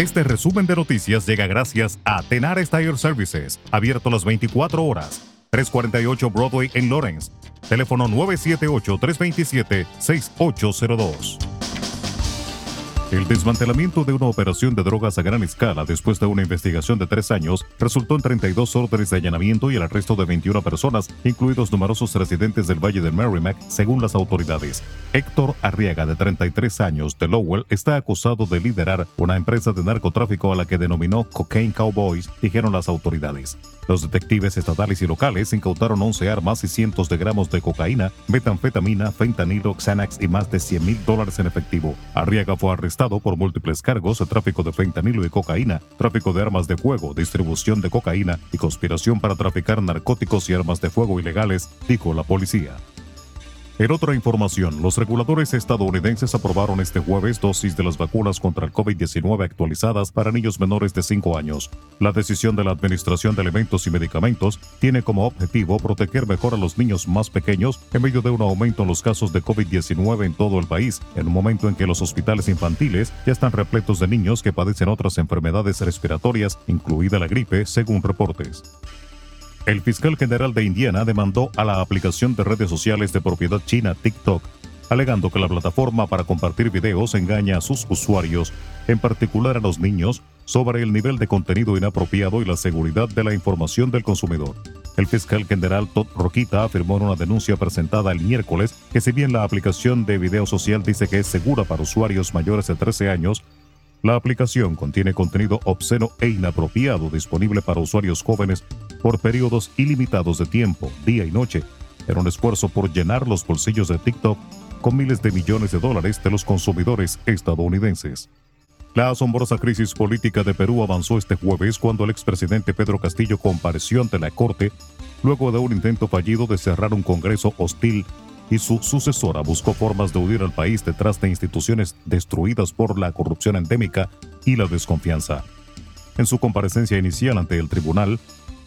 Este resumen de noticias llega gracias a Tenar Tire Services, abierto las 24 horas. 348 Broadway en Lawrence. Teléfono 978-327-6802. El desmantelamiento de una operación de drogas a gran escala después de una investigación de tres años resultó en 32 órdenes de allanamiento y el arresto de 21 personas, incluidos numerosos residentes del Valle de Merrimack, según las autoridades. Héctor Arriaga, de 33 años, de Lowell, está acusado de liderar una empresa de narcotráfico a la que denominó Cocaine Cowboys, dijeron las autoridades. Los detectives estatales y locales incautaron 11 armas y cientos de gramos de cocaína, metanfetamina, fentanilo, Xanax y más de 100 mil dólares en efectivo. Arriaga fue por múltiples cargos de tráfico de fentanilo y cocaína, tráfico de armas de fuego, distribución de cocaína y conspiración para traficar narcóticos y armas de fuego ilegales, dijo la policía. En otra información, los reguladores estadounidenses aprobaron este jueves dosis de las vacunas contra el COVID-19 actualizadas para niños menores de 5 años. La decisión de la Administración de Alimentos y Medicamentos tiene como objetivo proteger mejor a los niños más pequeños en medio de un aumento en los casos de COVID-19 en todo el país, en un momento en que los hospitales infantiles ya están repletos de niños que padecen otras enfermedades respiratorias, incluida la gripe, según reportes. El fiscal general de Indiana demandó a la aplicación de redes sociales de propiedad china TikTok, alegando que la plataforma para compartir videos engaña a sus usuarios, en particular a los niños, sobre el nivel de contenido inapropiado y la seguridad de la información del consumidor. El fiscal general Todd Roquita afirmó en una denuncia presentada el miércoles que si bien la aplicación de video social dice que es segura para usuarios mayores de 13 años, la aplicación contiene contenido obsceno e inapropiado disponible para usuarios jóvenes por periodos ilimitados de tiempo, día y noche, en un esfuerzo por llenar los bolsillos de TikTok con miles de millones de dólares de los consumidores estadounidenses. La asombrosa crisis política de Perú avanzó este jueves cuando el expresidente Pedro Castillo compareció ante la Corte luego de un intento fallido de cerrar un Congreso hostil y su sucesora buscó formas de huir al país detrás de instituciones destruidas por la corrupción endémica y la desconfianza. En su comparecencia inicial ante el tribunal,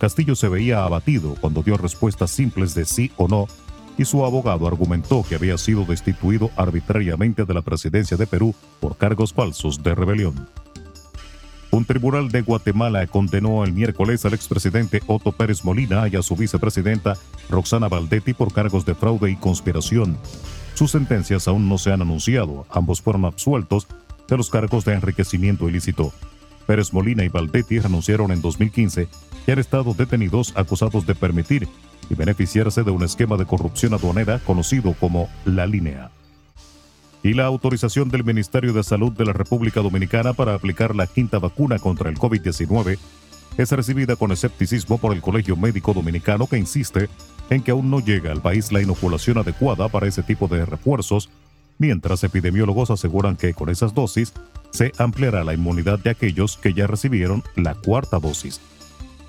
Castillo se veía abatido cuando dio respuestas simples de sí o no y su abogado argumentó que había sido destituido arbitrariamente de la presidencia de Perú por cargos falsos de rebelión. Un tribunal de Guatemala condenó el miércoles al expresidente Otto Pérez Molina y a su vicepresidenta Roxana Valdetti por cargos de fraude y conspiración. Sus sentencias aún no se han anunciado, ambos fueron absueltos de los cargos de enriquecimiento ilícito. Pérez Molina y Valdetti renunciaron en 2015 y han estado detenidos acusados de permitir y beneficiarse de un esquema de corrupción aduanera conocido como La Línea. Y la autorización del Ministerio de Salud de la República Dominicana para aplicar la quinta vacuna contra el COVID-19 es recibida con escepticismo por el Colegio Médico Dominicano que insiste en que aún no llega al país la inoculación adecuada para ese tipo de refuerzos, mientras epidemiólogos aseguran que con esas dosis se ampliará la inmunidad de aquellos que ya recibieron la cuarta dosis.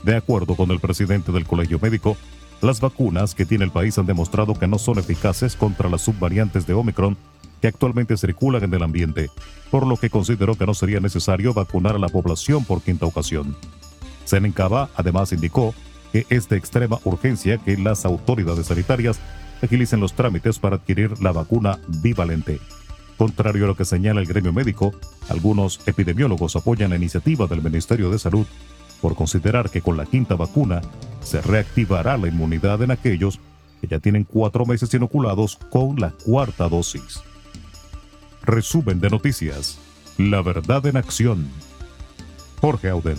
De acuerdo con el presidente del Colegio Médico, las vacunas que tiene el país han demostrado que no son eficaces contra las subvariantes de Omicron que actualmente circulan en el ambiente, por lo que consideró que no sería necesario vacunar a la población por quinta ocasión. Senencaba además indicó que es de extrema urgencia que las autoridades sanitarias agilicen los trámites para adquirir la vacuna bivalente. Contrario a lo que señala el gremio médico, algunos epidemiólogos apoyan la iniciativa del Ministerio de Salud por considerar que con la quinta vacuna se reactivará la inmunidad en aquellos que ya tienen cuatro meses inoculados con la cuarta dosis. Resumen de noticias. La verdad en acción. Jorge Auden.